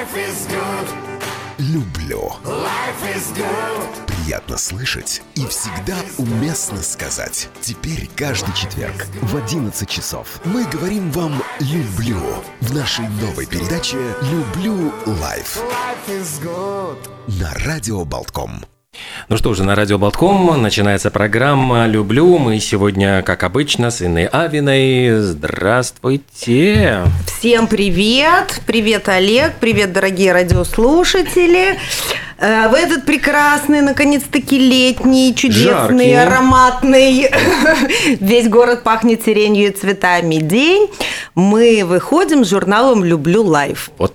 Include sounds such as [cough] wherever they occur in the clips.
Life is good. Люблю. Life is good. Приятно слышать и всегда уместно сказать. Теперь каждый четверг в 11 часов мы говорим вам «люблю» в нашей новой передаче «Люблю лайф» на Радио Болтком. Ну что же, на радио Болтком начинается программа «Люблю». Мы сегодня, как обычно, с Инной Авиной. Здравствуйте! Всем привет! Привет, Олег! Привет, дорогие радиослушатели! Э, В этот прекрасный, наконец-таки летний, чудесный, Жаркий. ароматный, [laughs] весь город пахнет сиренью и цветами день, мы выходим с журналом «Люблю лайф». Вот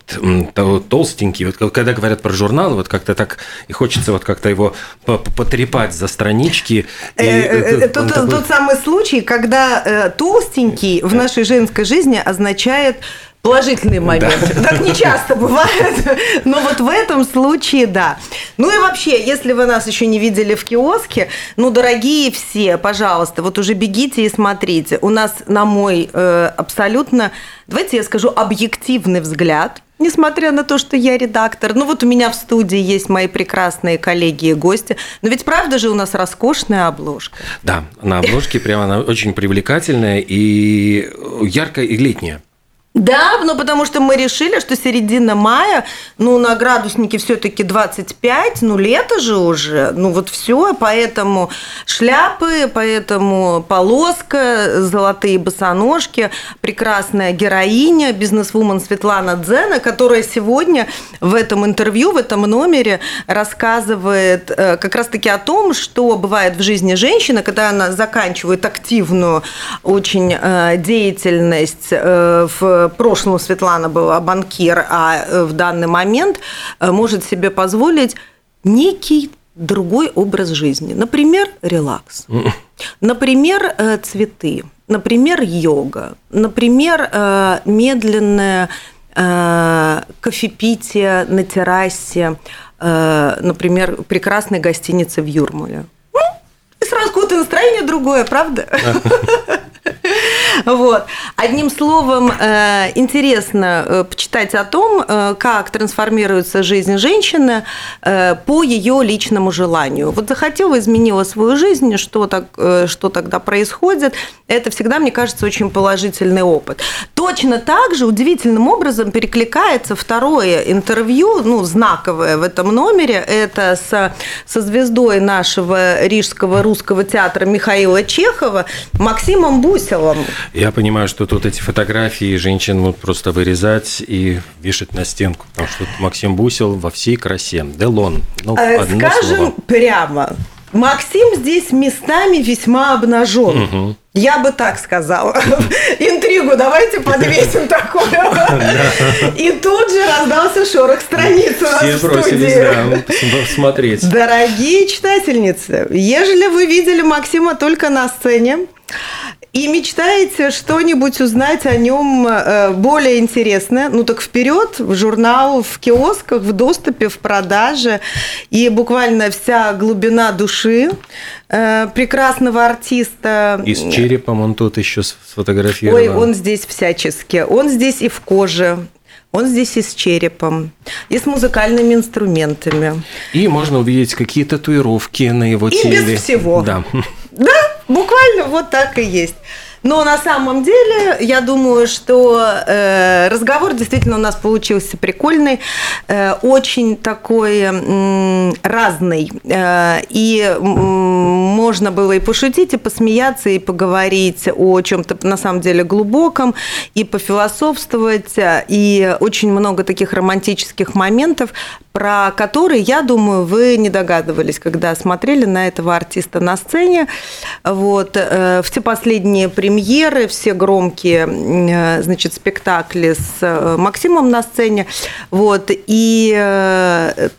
толстенький, вот когда говорят про журнал, вот как-то так и хочется вот как-то его по- по- потрепать за странички. Э, э, тот, самый случай, когда толстенький в нашей женской жизни означает положительный момент. Так не часто [laughs] бывает, но вот в этом случае да. Ну и вообще, если вы нас еще не видели в киоске, ну, дорогие все, пожалуйста, вот уже бегите и смотрите. У нас, на мой э, абсолютно, давайте я скажу, объективный взгляд, Несмотря на то, что я редактор, ну вот у меня в студии есть мои прекрасные коллеги и гости, но ведь правда же у нас роскошная обложка. Да, на обложке прямо она очень привлекательная и яркая и летняя. Да, ну потому что мы решили, что середина мая, ну на градуснике все-таки 25, ну лето же уже, ну вот все, поэтому шляпы, поэтому полоска, золотые босоножки, прекрасная героиня, бизнесвумен Светлана Дзена, которая сегодня в этом интервью, в этом номере рассказывает э, как раз-таки о том, что бывает в жизни женщины, когда она заканчивает активную очень э, деятельность. э, В прошлом Светлана была банкир, а э, в данный момент э, может себе позволить некий другой образ жизни. Например, релакс. [laughs] Например, э, цветы. Например, йога. Например, медленное кофепитие на террасе. Например, прекрасной гостиницы в Юрмале. Ну, и сразу какое-то настроение другое, правда? [laughs] Вот. Одним словом, э, интересно э, почитать о том, э, как трансформируется жизнь женщины по ее личному желанию. Вот захотела, изменила свою жизнь, что, так, что тогда происходит. Это всегда, мне кажется, очень положительный опыт. Точно так же удивительным образом перекликается второе интервью, ну, знаковое в этом номере. Это со, со звездой нашего Рижского русского театра Михаила Чехова Максимом Бусилом. Я понимаю, что тут эти фотографии женщин будут просто вырезать и вешать на стенку, потому что тут Максим Бусел во всей красе. Делон. Ну, Э, одно Скажем слово. прямо, Максим здесь местами весьма обнажен. Я бы так сказала. [laughs] Интригу давайте подвесим [laughs] такую. И тут же раздался шорох страниц у нас Все в бросились, да, смотреть. Дорогие читательницы, ежели вы видели Максима только на сцене и мечтаете что-нибудь узнать о нем э, более интересное, ну так вперед, в журнал, в киосках, в доступе, в продаже. И буквально вся глубина души э, прекрасного артиста. И с черепом он тут еще сфотографирован. Ой, он здесь всячески. Он здесь и в коже. Он здесь и с черепом, и с музыкальными инструментами. И можно увидеть какие татуировки на его И теле. без всего. Да. Да, буквально вот так и есть. Но на самом деле, я думаю, что э, разговор действительно у нас получился прикольный, э, очень такой м, разный. Э, и м, можно было и пошутить, и посмеяться, и поговорить о чем-то на самом деле глубоком, и пофилософствовать, и очень много таких романтических моментов, про которые, я думаю, вы не догадывались, когда смотрели на этого артиста на сцене. Вот. э, Все последние премьеры, все громкие э, значит, спектакли с э, Максимом на сцене. Вот. И э,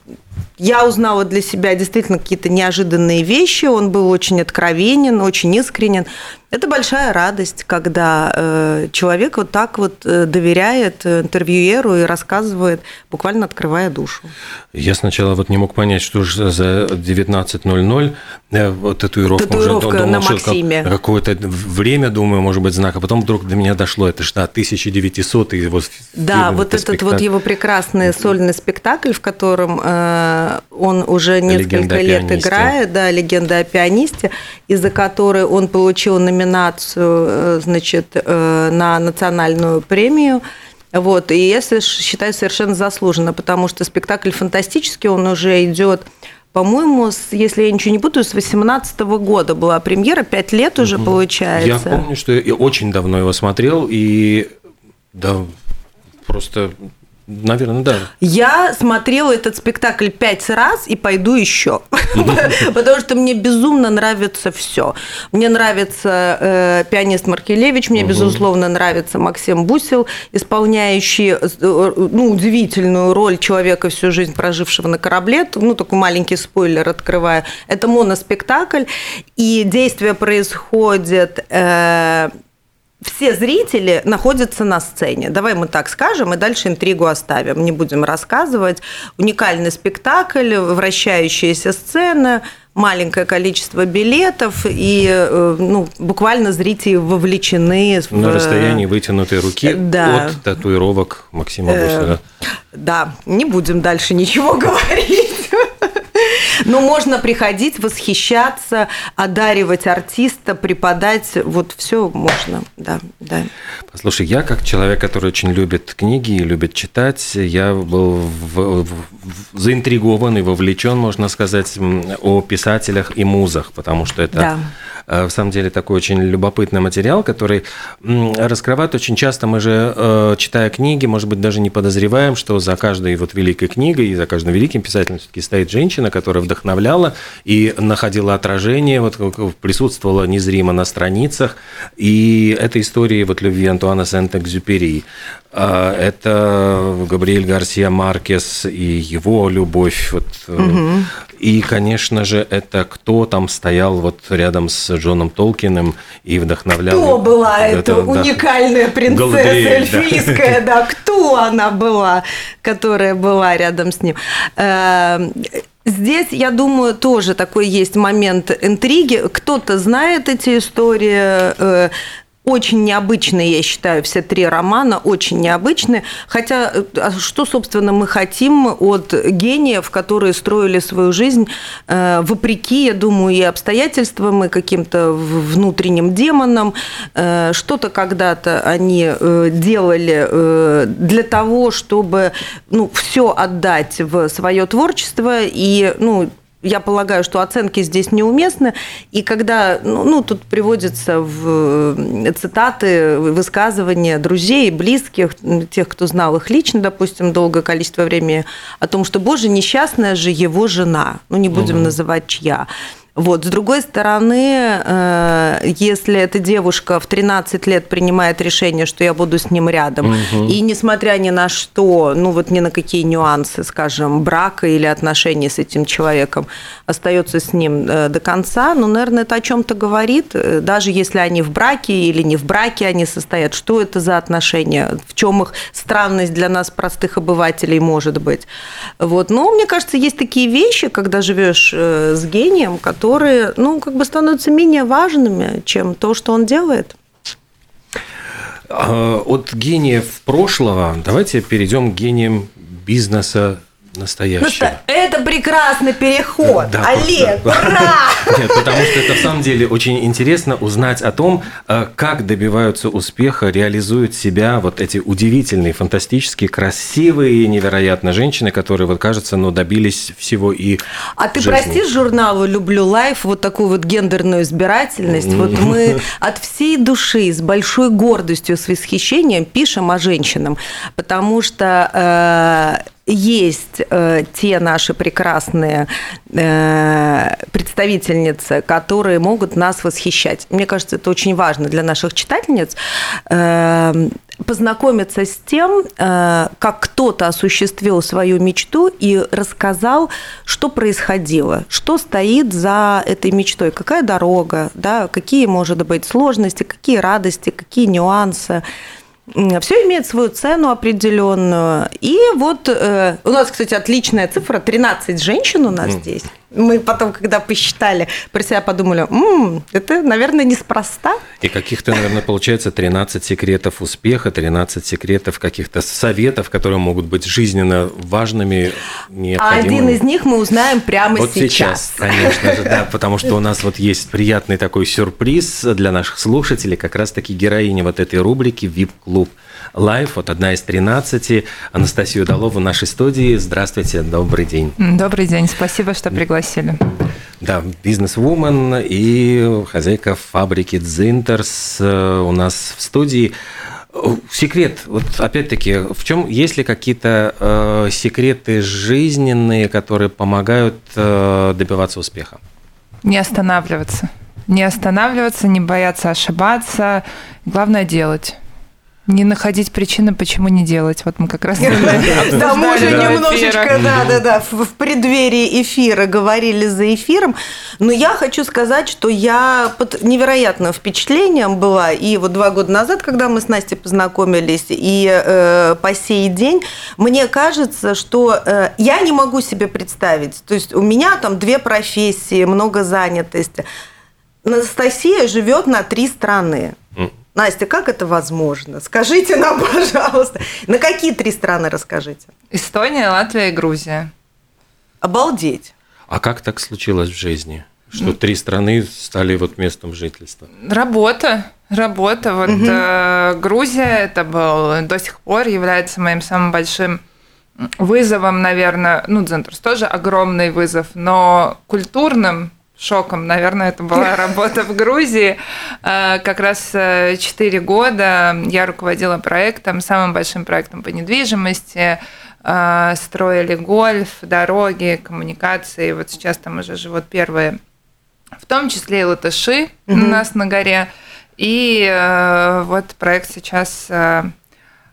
я узнала для себя действительно какие-то неожиданные вещи. Он был очень откровенен, очень искренен. Это большая радость, когда э, человек вот так вот э, доверяет интервьюеру и рассказывает, буквально открывая душу. Я сначала вот не мог понять, что же за 19.00 э, вот татуировка. Татуировка уже, на что Максиме. как- Какое-то время, думаю, может быть, знак. А потом вдруг до меня дошло, это что, 1900 и вот Да, вот это этот вот спектакль. его прекрасный сольный спектакль, в котором э, он уже несколько «Легенда о лет пианисте». играет, да, легенда о пианисте, из-за которой он получил номинацию, э, значит, э, на национальную премию. Вот, и я соверш- считаю совершенно заслуженно, потому что спектакль фантастический, он уже идет, по-моему, с- если я ничего не путаю, с 18 года была премьера, пять лет уже получается. Я помню, что я очень давно его смотрел, и да, просто, наверное, да. Я смотрела этот спектакль пять раз и пойду еще, [laughs] потому что мне безумно нравится все. Мне нравится э, пианист Маркелевич, мне безусловно нравится Максим Бусел, исполняющий э, ну, удивительную роль человека всю жизнь прожившего на корабле. Ну такой маленький спойлер открываю. Это моноспектакль, и действие происходит э, все зрители находятся на сцене. Давай мы так скажем, и дальше интригу оставим. Не будем рассказывать. Уникальный спектакль, вращающаяся сцена, маленькое количество билетов, и э, ну, буквально зрители вовлечены в... На расстоянии вытянутой руки Да. от татуировок Максима Э, Бусера. Да, не будем дальше ничего [laughs] говорить. Но можно приходить, восхищаться, одаривать артиста, преподать. Вот все можно, да, да. Послушай, я как человек, который очень любит книги и любит читать, я был в- в- в- заинтригован и вовлечен, можно сказать, о писателях и музах, потому что это Да. э, в самом деле такой очень любопытный материал, который раскрывает очень часто. Мы же, э, читая книги, может быть, даже не подозреваем, что за каждой вот великой книгой и за каждым великим писателем все-таки стоит женщина, которая вдохновляла и находила отражение, вот присутствовала незримо на страницах. И это истории вот любви Антуана Сент-Экзюпери. А, Это Габриэль Гарсия Маркес и его любовь. Вот. э, И, конечно же, это кто там стоял вот рядом с Джоном Толкиным и вдохновлял. Кто была эта да. уникальная принцесса Галадриэль, да. эльфийская, да, кто она была, которая была рядом с ним. Здесь, я думаю, тоже такой есть момент интриги. Кто-то знает эти истории, э, очень необычные, я считаю, все три романа очень необычные. Хотя, э, а что, собственно, мы хотим от гениев, которые строили свою жизнь э, вопреки, я думаю, и обстоятельствам, и каким-то внутренним демонам. Э, Что-то когда-то они делали для того, чтобы ну, все отдать в свое творчество и ну, я полагаю, что оценки здесь неуместны. И когда, ну, ну, тут приводятся в э, цитаты, высказывания друзей, близких, тех, кто знал их лично, допустим, долгое количество времени, о том, что, боже, несчастная же его жена. Ну, не будем называть чья. Вот. С другой стороны, э, если эта девушка в 13 лет принимает решение, что я буду с ним рядом, и несмотря ни на что, ну вот ни на какие нюансы, скажем, брака или отношений с этим человеком, остается с ним э, до конца, ну, наверное, это о чем-то говорит, Э, даже если они в браке или не в браке они состоят, что это за отношения, в чем их странность для нас, простых обывателей, может быть. Вот. Но мне кажется, есть такие вещи, когда живешь с гением, которые, ну, как бы становятся менее важными, чем то, что он делает. А, От гениев прошлого давайте перейдем к гениям бизнеса настоящего. Это прекрасный переход. Да, Олег, просто- ура! [laughs] Нет, потому что это в самом деле очень интересно узнать о том, э, как добиваются успеха, реализуют себя вот эти удивительные, фантастические, красивые, невероятно женщины, которые, вот кажется, ну, добились всего и А ты жизни. простишь журналу «Люблю лайф» вот такую вот гендерную избирательность? Вот мы [laughs] от всей души, с большой гордостью, с восхищением пишем о женщинам, потому что э, есть э, те наши прекрасные э, представительницы, которые могут нас восхищать. Мне кажется, это очень важно для наших читательниц. Э, познакомиться с тем, э, как кто-то осуществил свою мечту и рассказал, что происходило, что стоит за этой мечтой, какая дорога, да, какие, может быть, сложности, какие радости, какие нюансы. Все имеет свою цену определенную. И вот э, у нас, кстати, отличная цифра, 13 женщин у нас mm. здесь. Мы потом, когда посчитали, про себя подумали, М, это, наверное, неспроста. И каких-то, наверное, получается 13 секретов успеха, 13 секретов каких-то советов, которые могут быть жизненно важными, необходимыми. А один из них мы узнаем прямо вот сейчас. сейчас. Конечно же, да, потому что у нас вот есть приятный такой сюрприз для наших слушателей, как раз-таки героиня вот этой рубрики «ВИП-клуб». Лайф, вот одна из 13. Анастасия Удалова в нашей студии. Здравствуйте, добрый день. Добрый день, спасибо, что пригласили. Да, бизнес-вумен и хозяйка фабрики Дзинтерс э, у нас в студии. Секрет, вот опять-таки, в чем есть ли какие-то э, секреты жизненные, которые помогают э, добиваться успеха? Не останавливаться. Не останавливаться, не бояться ошибаться. Главное делать. Не находить причины, почему не делать. Вот мы как раз Да, мы уже немножечко, да, да, да, в преддверии эфира говорили за эфиром. Но я хочу сказать, что я под невероятным впечатлением была. И вот два года назад, когда мы с Настей познакомились, и э, по сей день, мне кажется, что э, я не могу себе представить. То есть у меня там две профессии, много занятости. Анастасия живет на три страны. Настя, как это возможно? Скажите нам, [laughs] пожалуйста. На какие три страны расскажите? Эстония, Латвия и Грузия. Обалдеть. А как так случилось в жизни? Что три страны стали вот местом жительства? Работа. Работа. Вот угу. э, Грузия это был до сих пор является моим самым большим вызовом, наверное. Ну, Дзентрус тоже огромный вызов, но культурным шоком, наверное, это была [laughs] работа в Грузии. А, как раз 4 э, года я руководила проектом, самым большим проектом по недвижимости, а, строили гольф, дороги, коммуникации. Вот сейчас там уже живут первые, в том числе и латыши у нас на горе. И э, вот проект сейчас э,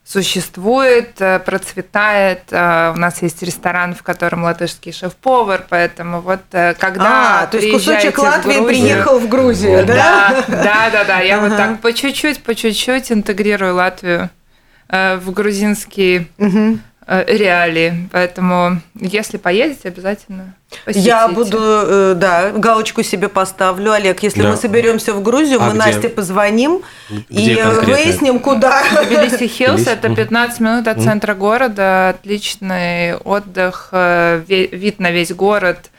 существует, э, процветает. Э, у нас есть ресторан, в котором латышский шеф-повар, поэтому вот э, когда а, то есть кусочек Латвии Грузию, приехал в Грузию, да? Да, да, да, да. Я ага. вот так по чуть-чуть, по чуть-чуть интегрирую Латвию в грузинский угу. Э, реалии. Поэтому, если поедете, обязательно посетите. Я буду, э, да, галочку себе поставлю. Олег, если да. мы соберемся в Грузию, а мы где? Насте позвоним где и конкретно? выясним, куда. Тбилиси Хиллс – это 15 минут от центра города. Отличный отдых, э, вид на весь город,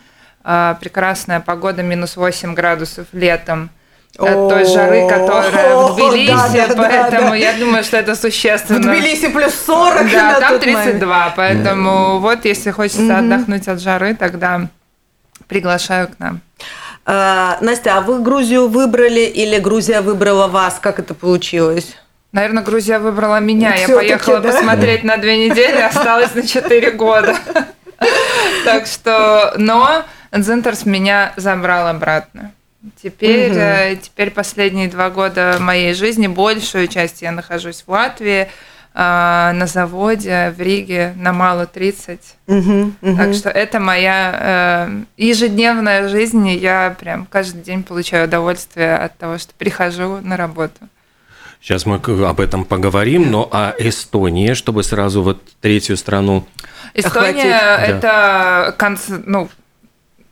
прекрасная погода, минус 8 градусов летом от той жары, которая в Тбилиси, поэтому я думаю, что это существенно. В Тбилиси плюс 40 Да, там 32, поэтому вот если хочется отдохнуть от жары, тогда приглашаю к нам. Настя, а вы Грузию выбрали или Грузия выбрала вас? Как это получилось? Наверное, Грузия выбрала меня. Я поехала посмотреть на две недели, осталось на четыре года. Так что, но Дзентерс меня забрал обратно. Теперь, угу. теперь последние два года моей жизни, большую часть я нахожусь в Латвии, а, на заводе в Риге на Мало 30. Угу, угу. Так что это моя э, ежедневная жизнь, и я прям каждый день получаю удовольствие от того, что прихожу на работу. Сейчас мы об этом поговорим, но а Эстония, чтобы сразу вот третью страну Эстония охватить? это да. ну,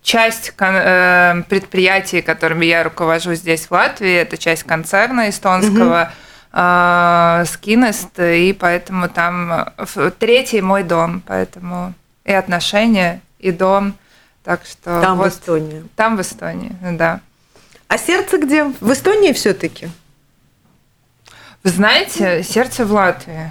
часть э, предприятий, которыми я руковожу здесь, в Латвии, это часть концерна эстонского, угу. Скинест, и поэтому там третий мой дом, поэтому и отношения, и дом. Так что там вот, в Эстонии. Там в Эстонии, да. А сердце где? В Эстонии все-таки? Вы знаете, сердце в Латвии.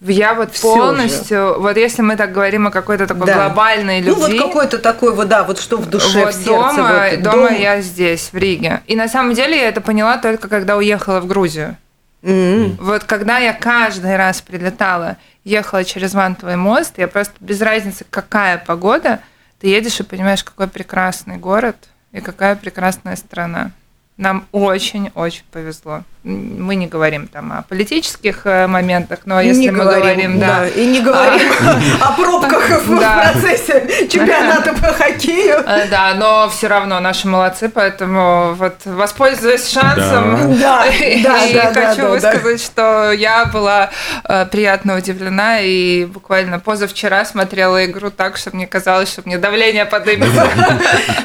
Я вот Всё полностью, же. вот если мы так говорим о какой-то такой да. глобальной любви. Ну вот какой-то такой вот, да, вот что в душе, вот в сердце. Дома, вот, дома дом... я здесь, в Риге. И на самом деле я это поняла только когда уехала в Грузию. Mm-hmm. Вот когда я каждый раз прилетала, ехала через Вантовый мост, я просто без разницы, какая погода, ты едешь и понимаешь, какой прекрасный город и какая прекрасная страна. Нам очень-очень повезло. Мы не говорим там о политических э, моментах, но если не мы говорим, да, И не говорим [laughs] о пробках [laughs] в Да. процессе чемпионата по хоккею. Э, Да, но все равно наши молодцы, поэтому вот воспользуясь шансом, [laughs] Да, и да, да, да, хочу да, высказать, что я была э, приятно удивлена и буквально позавчера смотрела игру так, что мне казалось, что мне давление поднимется.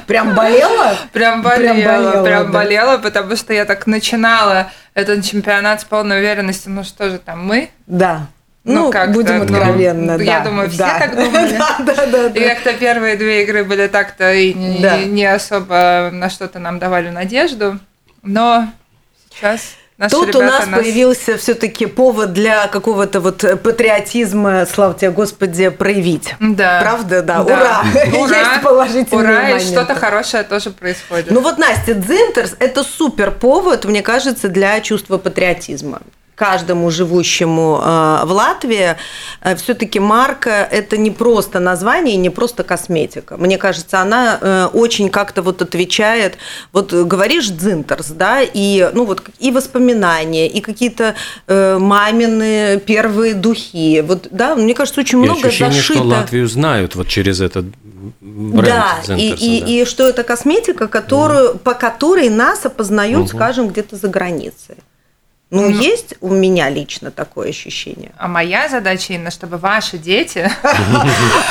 Прям болела? Прям болела, прям болела, да. потому что я так начинала этот чемпионат с полной уверенностью, ну что же там, мы? Да. Ну, Ну, как-то, будем ну, откровенно, да. я думаю, все да. так думали. [laughs] Да, да, да. И как-то первые две игры были так-то и не, Да. не особо на что-то нам давали надежду, но сейчас наши Тут у ребята нас появился все-таки повод для какого-то вот патриотизма, слава тебе, Господи, проявить. Да. Правда, да. Ура! Ура! [laughs] Есть положительные Ура, и моменты. что-то хорошее тоже происходит. Ну вот, Настя, Дзинтерс – это супер повод, мне кажется, для чувства патриотизма. Каждому живущему э, в Латвии все-таки марка – это не просто название, не просто косметика. Мне кажется, она э, очень как-то вот отвечает. Вот говоришь Дзинтерс, да, и ну вот и воспоминания, и какие-то э, мамины первые духи. Вот, да, мне кажется, очень И много ощущение, зашито. что Латвию знают вот через этот бренд Да, и, Зентерса, и, да. и что это косметика, которую, по которой нас опознают, скажем, где-то за границей. Ну, есть у меня лично такое ощущение. А моя задача, Инна, чтобы ваши дети [laughs]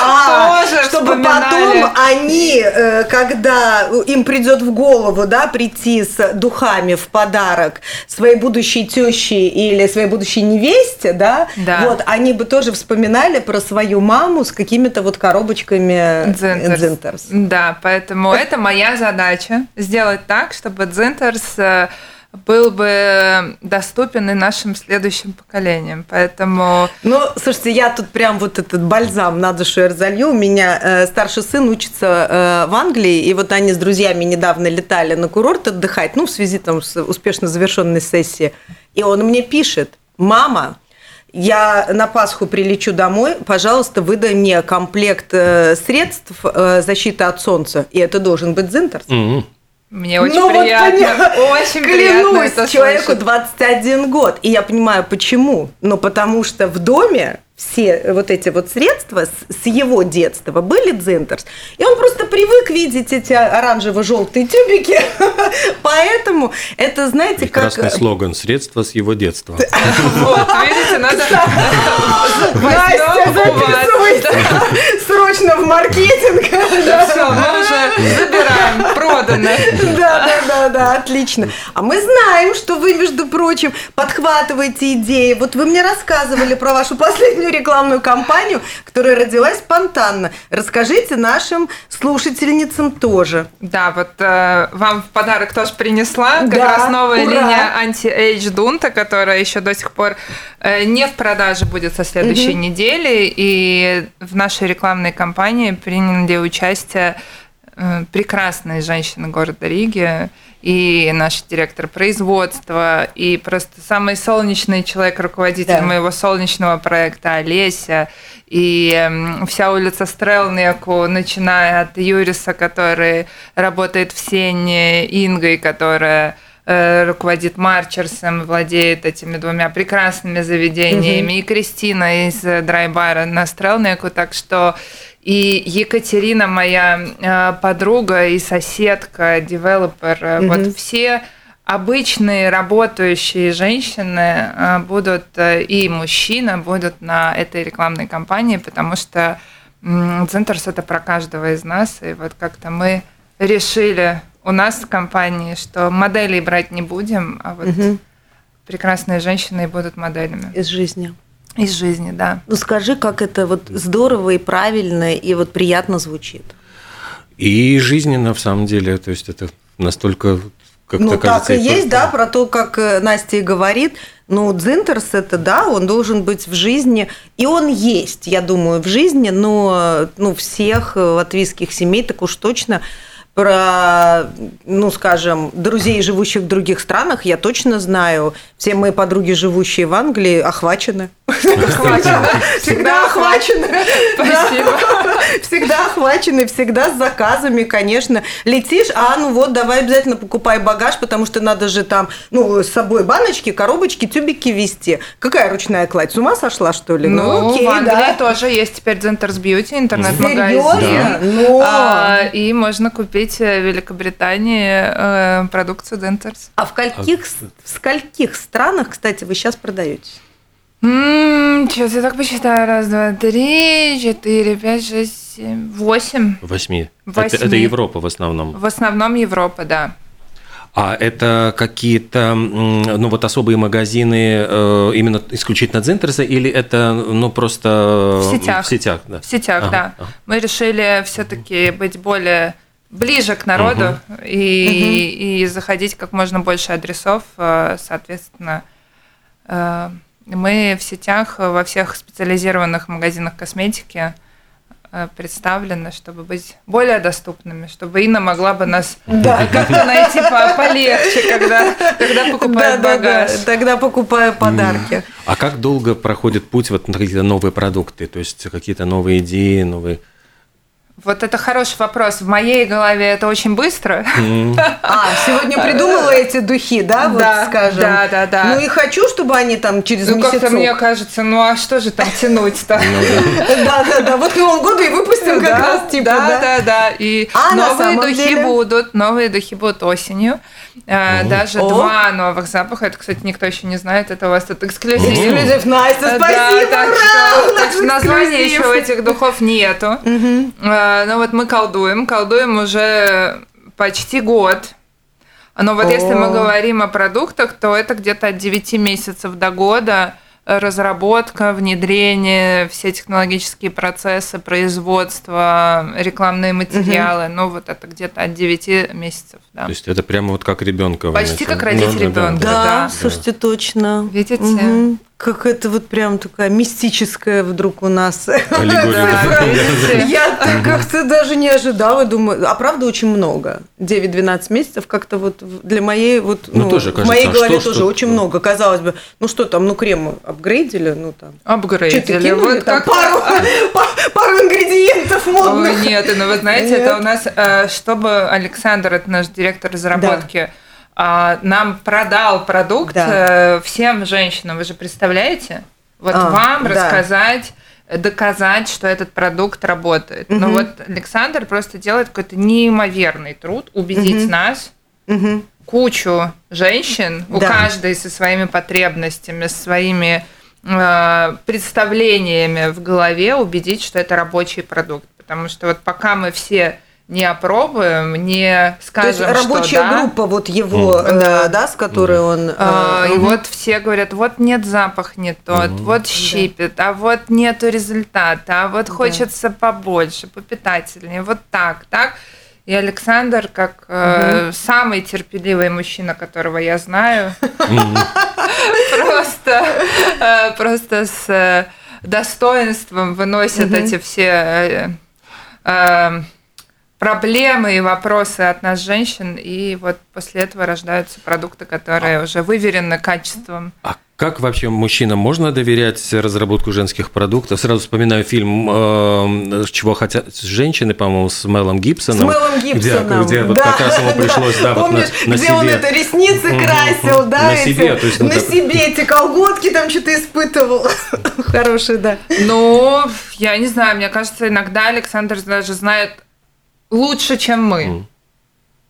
А, Тоже чтобы потом они, э, когда им придет в голову, да, прийти с духами в подарок своей будущей теще или своей будущей невесте, да, вот, они бы тоже вспоминали про свою маму с какими-то вот коробочками Дзинтарс. Дзинтарс. Да, поэтому это моя задача сделать так, чтобы Дзинтарс э, был бы доступен и нашим следующим поколениям. Поэтому Ну, слушайте, я тут прям вот этот бальзам на душу я разолью. У меня э, старший сын учится э, в Англии, и вот они с друзьями недавно летали на курорт отдыхать, ну, в связи там с успешно завершенной сессией. И он мне пишет, мама, я на Пасху прилечу домой, пожалуйста, выдай мне комплект э, средств э, защиты от солнца. И это должен быть Зинтерс. Мгм. Мне очень Ну, вот приятно, поня- очень приятно Клянусь, это человеку слышать. 21 год. И я понимаю, почему. Ну, потому что в доме все вот эти вот средства с, с его детства были Дзинтерс. И он просто привык видеть эти оранжево-желтые тюбики. [laughs] Поэтому это, знаете, как... Прекрасный слоган «Средства с его детства». [laughs] Вот, видите, надо Настя, записывайся срочно в маркетинг. Да все, мы уже забираем, продано. Да, да, да, да, отлично. А мы знаем, что вы, между прочим, подхватываете идеи. Вот вы мне рассказывали про вашу последнюю рекламную кампанию, которая родилась спонтанно. Расскажите нашим слушательницам тоже. Да, вот э, вам в подарок тоже принесла как Да, раз новая ура. линия anti-age Дунта, которая еще до сих пор э, не в продаже будет со следующей недели. И в нашей рекламной кампании приняли участие прекрасные женщины города Риги и наш директор производства, и просто самый солнечный человек, руководитель Да. моего солнечного проекта Олеся, и эм, вся улица Стрелниеку, начиная от Юриса, который работает в Сене, Ингой, которая э, руководит Марчерсом, владеет этими двумя прекрасными заведениями, и Кристина из э, драйбара на Стрелнеку, так что и Екатерина, моя э, подруга и соседка, девелопер, э, вот все обычные работающие женщины э, будут и мужчина будут на этой рекламной кампании, потому что Центрс это про каждого из нас, и вот как-то мы решили у нас в компании, что моделей брать не будем, а вот прекрасные женщины будут моделями. Из жизни. Из жизни, да. Ну скажи, как это вот здорово и правильно и вот приятно звучит. И жизненно, в самом деле, то есть это настолько, как ну, кажется... так и и есть, просто- да, про то, как э, Настя и говорит. Ну, Дзинтерс это, да, он должен быть в жизни, и он есть, я думаю, в жизни, но ну, всех э, латвийских семей так уж точно про, ну, скажем, друзей, живущих в других странах, я точно знаю. Все мои подруги, живущие в Англии, охвачены. Всегда охвачены. Спасибо. Всегда охвачены, всегда с заказами, конечно. Летишь, а ну вот, давай обязательно покупай багаж, потому что надо же там, ну, с собой баночки, коробочки, тюбики везти. Какая ручная кладь? С ума сошла, что ли? Ну, окей, в Англии тоже есть теперь Centers Beauty, интернет-магазин. Серьезно? Но- А, и можно купить в Великобритании э, продукцию Denters. А в каких, в скольких странах, кстати, вы сейчас продаете? Сейчас я так посчитаю. Раз, два, три, четыре, пять, шесть, семь, восемь. Восьми. Восьми. Это, это Европа в основном. В основном Европа, да. А это какие-то, ну вот особые магазины э, именно исключительно Дзентерса или это, ну просто В сетях. В сетях, да. В сетях, Ага, да. ага. Мы решили все-таки быть более ближе к народу и, и заходить как можно больше адресов, э, соответственно. э, Мы в сетях, во всех специализированных магазинах косметики э, представлены, чтобы быть более доступными, чтобы Инна могла бы нас [laughs] как-то найти по- полегче, когда, когда покупает Да-да-да, багаж. Тогда покупаю подарки. А как долго проходит путь вот на какие-то новые продукты, то есть какие-то новые идеи, новые... Вот это хороший вопрос. В моей голове это очень быстро. А, сегодня придумала эти духи, да, вот Да, скажем? да, да, да. Ну и хочу, чтобы они там через Ну, как-то месяцок. мне кажется, ну а что же там тянуть-то? Да, да, да. Вот к Новому году и выпустим как Да, раз, типа, да, да. да, да. И А новые духи будут, новые духи будут осенью. Э, Даже два новых запаха. Это, кстати, никто еще не знает. Это у вас тут эксклюзив. Эксклюзив, Настя, спасибо, ура! названия еще у этих духов нету. Э, Ну вот мы колдуем, колдуем уже почти год. Но вот если мы О. говорим о продуктах, то это где-то от 9 месяцев до года э, разработка, внедрение, все технологические процессы, производство, рекламные материалы. Ну вот это где-то от 9 месяцев. Да. То есть это прямо вот как ребенка. Почти как родить ребенка. Да, Да. слушайте, точно. Видите? Мгм. Как это вот прям такая мистическая вдруг у нас. Я как-то даже не ожидала, думаю, а правда очень много. 9-12 месяцев как-то вот для моей вот, Ну, ну, в моей а голове тоже очень много. Казалось бы, ну что там, ну крем апгрейдили, ну там. Апгрейдили. Вот как пару, [laughs] па- пару ингредиентов модных. нет, ну вы знаете, это у нас, э, чтобы Александр, это наш директор разработки, нам продал продукт Да. э, всем женщинам, вы же представляете? Вот А, вам да. рассказать, доказать, что этот продукт работает. Но Мгм. вот Александр просто делает какой-то неимоверный труд убедить Мгм. нас, Мгм. кучу женщин, у Да. каждой со своими потребностями, со своими э, представлениями в голове убедить, что это рабочий продукт. Потому что вот пока мы все не опробуем, не То есть скажем, рабочая что да, группа вот его, э, Да. да, с которой он... э, а, и мгм. вот все говорят, вот нет запах не тот, вот щипет, а вот нету результата, а вот хочется побольше, попитательнее, вот так, так. И Александр, как э, самый терпеливый мужчина, которого я знаю, [laughs] просто, э, просто с э, достоинством выносит эти все проблемы и вопросы от нас, женщин, и вот после этого рождаются продукты, которые уже выверены качеством. А как вообще мужчинам можно доверять разработку женских продуктов? Сразу вспоминаю фильм э, «Чего хотят женщины», по-моему, с Мелом Гибсоном. С Мелом где- Гибсоном. Где, вот Да, как раз ему пришлось, да, вот на, Помнишь, на где себе. он это ресницы красил, да? На эти- себе, то есть, ну, на так- себе эти колготки там что-то испытывал. [laughs] Хороший, да. Ну, я не знаю, мне кажется, иногда Александр даже знает лучше, чем мы.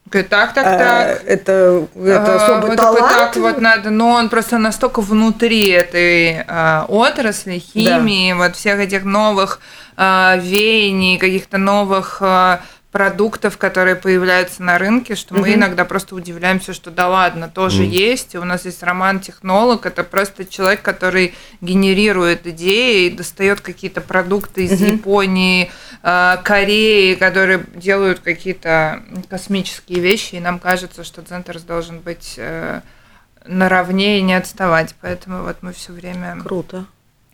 Говорит, так, так, Э, так. Это это А, особый вот такой, талант. Так вот надо, но он просто настолько внутри этой а, отрасли, химии, вот всех этих новых а, веяний, каких-то новых а, продуктов, которые появляются на рынке, что мы иногда просто удивляемся, что да ладно, тоже есть. И у нас есть роман-технолог, это просто человек, который генерирует идеи и достает какие-то продукты из Японии, а, Кореи, которые делают какие-то космические вещи, и нам кажется, что Центрс должен быть э, наравне и не отставать. Поэтому вот мы все время Круто.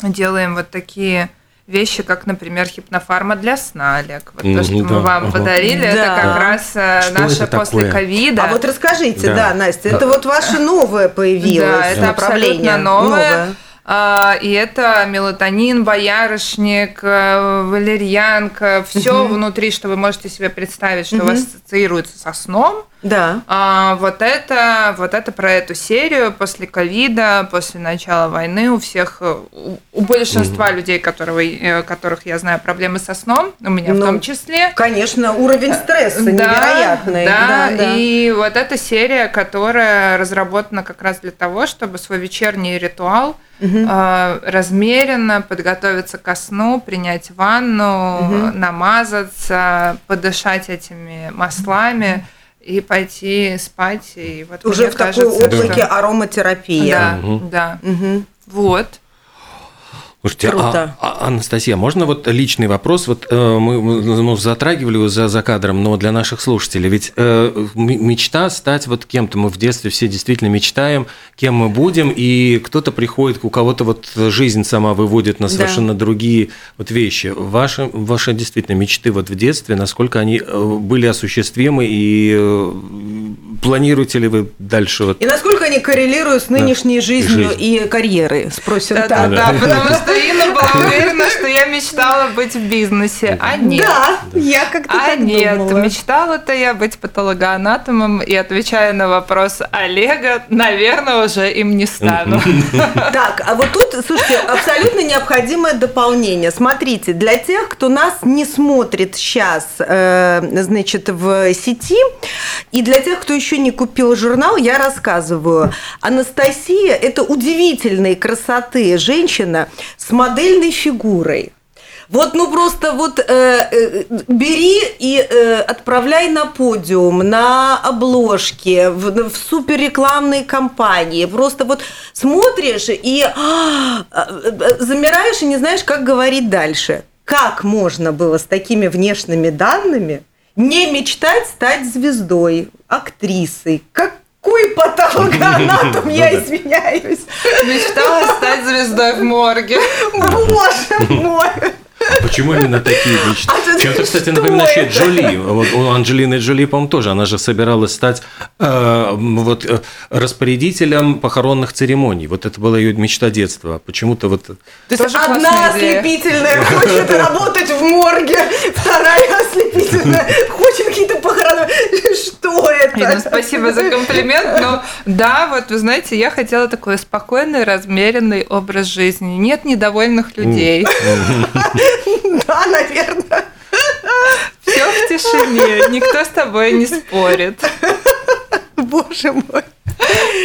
делаем вот такие вещи, как, например, хипнофарма для сна, Олег. Вот Мгм, то, что да, мы вам ага. подарили, это Да. как раз э, Что наше это после такое? ковида. А вот расскажите, Да. да, Настя, Да. это вот ваше новое появилось Да, это направление. абсолютно новое. А, И это мелатонин, боярышник, э, валерьянка, все внутри, что вы можете себе представить, что у вас ассоциируется со сном. Да. А, вот это, вот это про эту серию после ковида, после начала войны у всех, э, у, у большинства людей, которые, э, которых я знаю, проблемы со сном, у меня в Ну, том числе. Конечно, уровень стресса Да, невероятный. Да, и вот эта серия, которая разработана как раз для того, чтобы свой вечерний ритуал э, размеренно подготовиться ко сну, принять ванну, намазаться, подышать этими маслами и пойти спать. И вот Уже в такой кажется, облаке что- ароматерапии. Да, Мгм. да. Мгм. Вот. Слушайте, а- Круто. а- Анастасия, можно вот личный вопрос? Вот э, мы ну, затрагивали его за, за кадром, но для наших слушателей. Ведь э, мечта стать вот кем-то. Мы в детстве все действительно мечтаем, кем мы будем, и кто-то приходит, у кого-то вот жизнь сама выводит на Да. совершенно другие вот вещи. Ваши, ваши действительно мечты вот в детстве, насколько они э, были осуществимы, и э, планируете ли вы дальше вот И насколько они коррелируют с нынешней жизнью жизнь. и карьерой, спросим Да, так. да, да, потому что Инна была [laughs] уверена, что я мечтала быть в бизнесе, а нет. Да, я как-то А так нет, думала. мечтала-то я быть патологоанатомом, и отвечая на вопрос Олега, наверное, уже им не стану. [laughs] Так, а вот тут, слушайте, абсолютно необходимое дополнение. Смотрите, для тех, кто нас не смотрит сейчас, значит, в сети, и для тех, кто еще не купил журнал, я рассказываю. Анастасия – это удивительной красоты женщина с модельной фигурой. Вот, ну просто вот э, э, бери и э, отправляй на подиум, на обложке, в, в суперрекламной кампании. Просто вот смотришь и а, э, замираешь и не знаешь, как говорить дальше. Как можно было с такими внешними данными не мечтать стать звездой, актрисой? Какой патологоанатом, [laughs] я извиняюсь. Мечтала стать звездой в морге. Боже мой. Почему именно такие мечты? А это Чем-то, кстати, напоминает? Джоли. Вот у Анджелины Джоли, по-моему, тоже. Она же собиралась стать э, вот, э, распорядителем похоронных церемоний. Вот это была ее мечта детства. Почему-то вот... То есть Тоже одна ослепительная [laughs] хочет работать в морге, вторая ослепительная хочет какие-то похороны. Что это? Инна, спасибо за комплимент, но да, вот вы знаете, я хотела такой спокойный, размеренный образ жизни. Нет недовольных людей. [laughs] [laughs] Да, наверное. Все в тишине, никто с тобой не спорит. [laughs] Боже мой.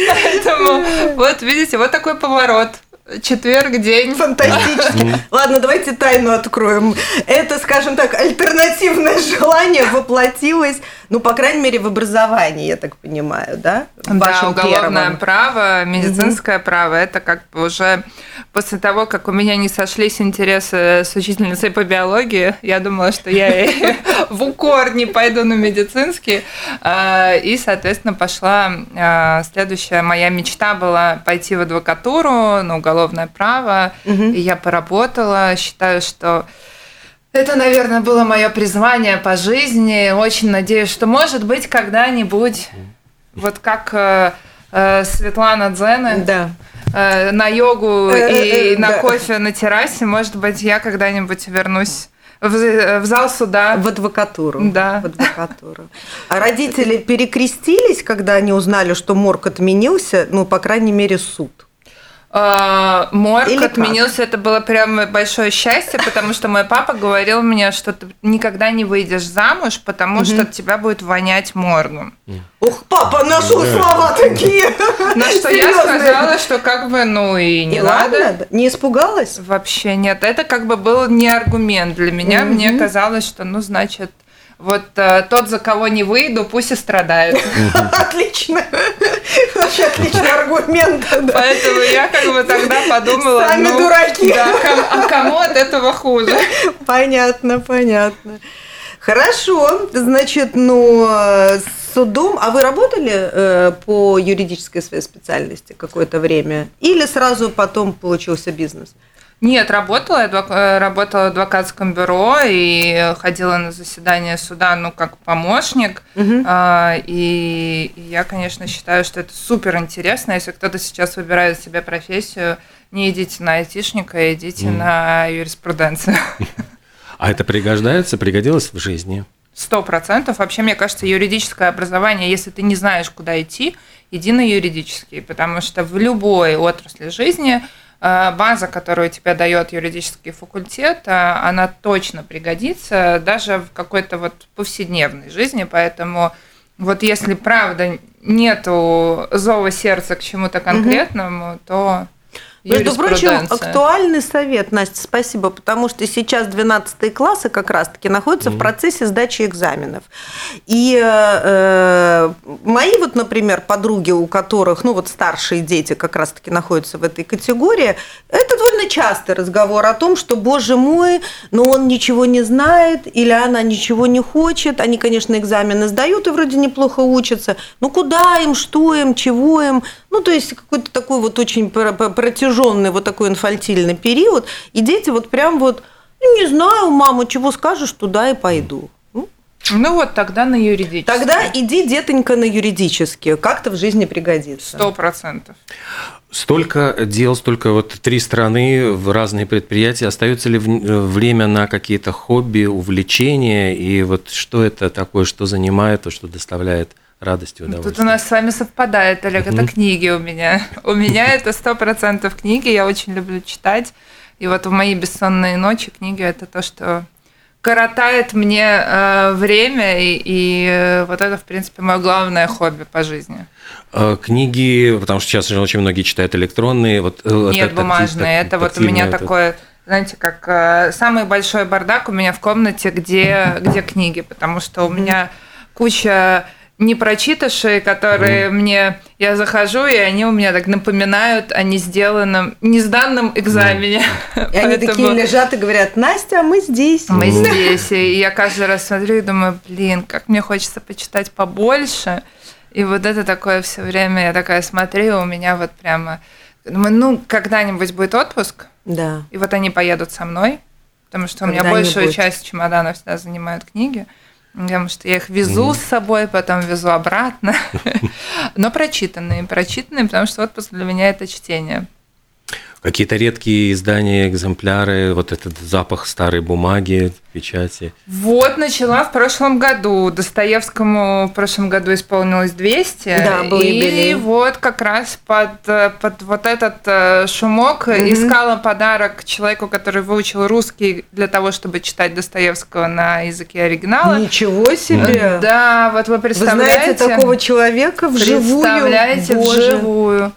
Поэтому вот видите, вот такой поворот. Четверг день. Фантастически. Ладно, давайте тайну откроем. Это, скажем так, альтернативное [laughs] желание воплотилось, ну, по крайней мере, в образовании, я так понимаю, да? В Да, уголовное первом. право, медицинское право, это как бы уже после того, как у меня не сошлись интересы с учительницей по биологии, я думала, что я [laughs] в укор не пойду на медицинский. А, И, соответственно, пошла а, следующая моя мечта была пойти в адвокатуру, на уголовное право. И я поработала, считаю, что это, наверное, было мое призвание по жизни. Очень надеюсь, что, может быть, когда-нибудь, вот как э, э, Светлана Дзены, Да. э, на йогу и на кофе на террасе, может быть, я когда-нибудь вернусь в зал суда. В адвокатуру. Да. В адвокатуру. А родители перекрестились, когда они узнали, что морг отменился, ну, по крайней мере, суд. Э, Морг Или как? отменился, это было прям большое счастье, потому что мой папа говорил мне, что ты никогда не выйдешь замуж, потому что от тебя будет вонять моргом. Ух, папа нашел слова такие. На что я сказала, что как бы, ну и не И надо. ладно, не испугалась? Вообще нет, это как бы был не аргумент для меня. Мне казалось, что, ну, значит, вот э, тот, за кого не выйду, пусть и страдает. Отлично. Вообще отличный аргумент. да. Поэтому я как бы тогда подумала, Сами ну, дураки. да, а кому от этого хуже? Понятно, понятно. Хорошо, значит, ну, э, с судом. А вы работали э, по юридической своей специальности какое-то время? Или сразу потом получился бизнес? Нет, работала, я э, работала в адвокатском бюро и ходила на заседание суда, ну, как помощник. А, И я, конечно, считаю, что это супер интересно. Если кто-то сейчас выбирает себе профессию, не идите на айтишника, а идите на юриспруденцию. А это пригождается, пригодилось в жизни? Сто процентов. Вообще, мне кажется, юридическое образование, если ты не знаешь, куда идти, иди на юридический, потому что в любой отрасли жизни база, которую тебе дает юридический факультет, э, она точно пригодится даже в какой-то вот повседневной жизни, поэтому вот если правда нету зова сердца к чему-то конкретному, то Между прочим, актуальный совет, Настя, спасибо, потому что сейчас 12 классы как раз-таки находятся в процессе сдачи экзаменов. И э, мои вот, например, подруги, у которых, ну вот старшие дети как раз-таки находятся в этой категории, это довольно частый разговор о том, что, боже мой, но он ничего не знает или она ничего не хочет. Они, конечно, экзамены сдают и вроде неплохо учатся. Ну куда им, что им, чего им? Ну, то есть какой-то такой вот очень пр- пр- протяженный вот такой инфантильный период. И дети вот прям вот, ну, не знаю, мама, чего скажешь, туда и пойду. Ну, Ну вот тогда на юридический. Тогда иди, детонька, на юридические. Как-то в жизни пригодится. Сто процентов. Столько дел, столько вот три страны в разные предприятия. Остается ли в- время на какие-то хобби, увлечения? И вот что это такое, что занимает, то, что доставляет радость и удовольствие? Тут у нас с вами совпадает, Олег, это книги у меня. [laughs] У меня это сто процентов книги, я очень люблю читать. И вот в мои бессонные ночи книги это то, что коротает мне э, время, и, и, э, вот это, в принципе, мое главное хобби по жизни. Э, Книги, потому что сейчас очень многие читают электронные. Вот, э, Нет, так- бумажные. так- это вот у меня вот такое, знаете, как э, самый большой бардак у меня в комнате, где, где книги, потому что у меня куча непрочитавшие, которые мне... Я захожу, и они у меня так напоминают о не сделанном, не сданном экзамене. [laughs] И они такие лежат и говорят, Настя, а мы здесь. Мы здесь. И я каждый раз смотрю и думаю, блин, как мне хочется почитать побольше. И вот это такое все время, я такая смотрю, у меня вот прямо... Думаю, ну, когда-нибудь будет отпуск, Да. и вот они поедут со мной, потому что у меня большую часть чемодана всегда занимают книги, потому что я их везу с собой, потом везу обратно. [laughs] Но прочитанные, прочитанные, потому что отпуск для меня это чтение. Какие-то редкие издания, экземпляры, вот этот запах старой бумаги, печати. Вот начала в прошлом году. Достоевскому в прошлом году исполнилось 200. Да, был и юбилей. вот как раз под, под вот этот э, шумок искала подарок человеку, который выучил русский для того, чтобы читать Достоевского на языке оригинала. Ничего себе. Да, вот вы Вы представляете? знаете такого человека вживую? Представляете, Боже. вживую.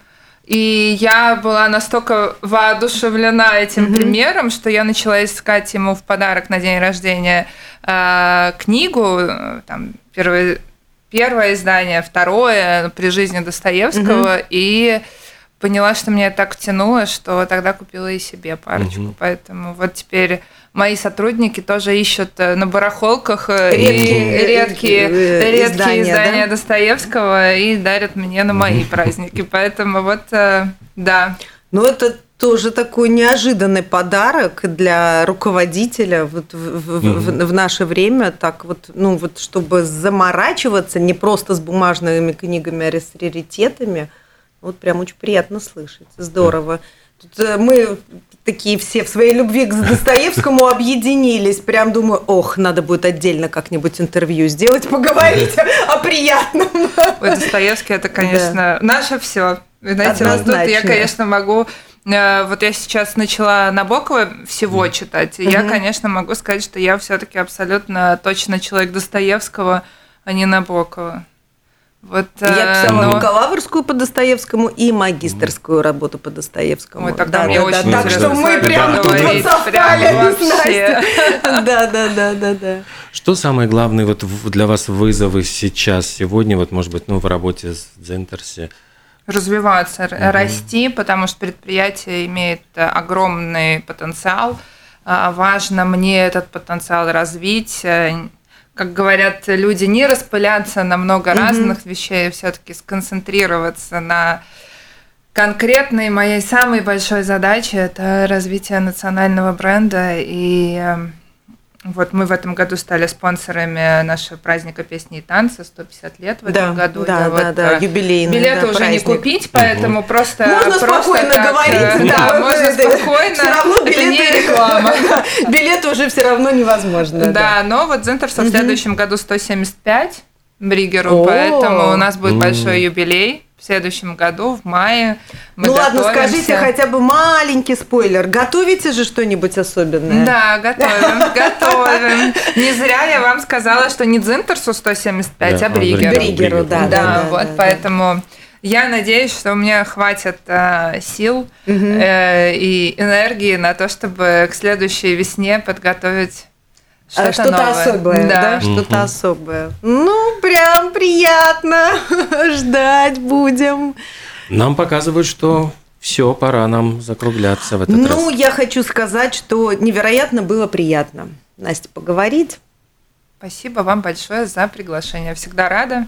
И я была настолько воодушевлена этим примером, что я начала искать ему в подарок на день рождения э, книгу, э, там, первое, первое издание, второе при жизни Достоевского, и поняла, что меня так тянуло, что тогда купила и себе парочку. Поэтому вот теперь мои сотрудники тоже ищут э, на барахолках э, и Редкие, редкие, э, редкие издания, издания да? Достоевского и дарят мне на мои праздники. Поэтому вот, да. Ну, это тоже такой неожиданный подарок для руководителя вот в, в- в- в наше время, так вот, ну вот, чтобы заморачиваться не просто с бумажными книгами, а с раритетами, вот прям очень приятно слышать, здорово. Тут мы такие все в своей любви к Достоевскому [laughs] объединились. Прям думаю, ох, надо будет отдельно как-нибудь интервью сделать, поговорить [laughs] о приятном. Ой, Достоевский это, конечно, наше все. Знаете, вот тут я, конечно, могу. э, Вот я сейчас начала Набокова всего читать. И я, конечно, могу сказать, что я все-таки абсолютно точно человек Достоевского, а не Набокова. Вот, Я э, писала но- бакалаврскую по Достоевскому и магистрскую работу по Достоевскому. Ой, тогда мне очень Так интересно что мы прям тут вот поговорить, совпали с Настей. Да, да, да, да, да. Что самое главное вот для вас вызовы сейчас, сегодня, вот, может быть, ну, в работе с Дзентерсе? развиваться, р- расти, потому что предприятие имеет э, огромный потенциал. А, Важно мне этот потенциал развить. Как говорят люди, не распыляться на много разных вещей, все-таки сконцентрироваться на конкретной моей самой большой задачей это развитие национального бренда и э, вот мы в этом году стали спонсорами нашего праздника песни и танца 150 лет в этом Да, году. да, да, вот, да, э, юбилейный, Билеты да, уже праздник. не купить, поэтому просто Можно просто спокойно так, говорить, э, да, Да, можно это- спокойно. всё равно Это не билеты- реклама. [laughs] Билеты уже все равно невозможно. Да, но вот Зентерса в следующем году 175 Бригеру, поэтому у нас будет большой юбилей в следующем году, в мае. Мы Ну ладно, скажите хотя бы маленький спойлер. Готовите же что-нибудь особенное? Да, готовим, [laughs] готовим. Не зря я вам сказала, что не Дзинтерсу 175, Да, а а Бригеру. Бригеру, да, Да, вот, поэтому я надеюсь, что у меня хватит э, сил э, и энергии на то, чтобы к следующей весне подготовить что-то, новое. особое, да, Да. что-то особое. Ну, прям приятно. [laughs] Ждать будем. Нам показывают, что все, пора нам закругляться в этот Ну, раз. я хочу сказать, что невероятно было приятно, Настя, поговорить. Спасибо вам большое за приглашение. Всегда рада.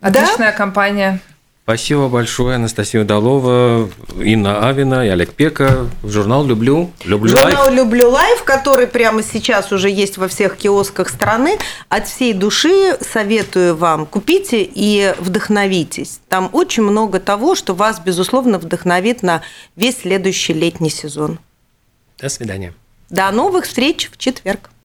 Да? Отличная компания. Спасибо большое, Анастасия Удалова, Инна Авина и Олег Пека. Журнал «Люблю». «Люблю Журнал лайф». «Люблю лайф», который прямо сейчас уже есть во всех киосках страны. От всей души советую вам, купите и вдохновитесь. Там очень много того, что вас, безусловно, вдохновит на весь следующий летний сезон. До свидания. До новых встреч в четверг.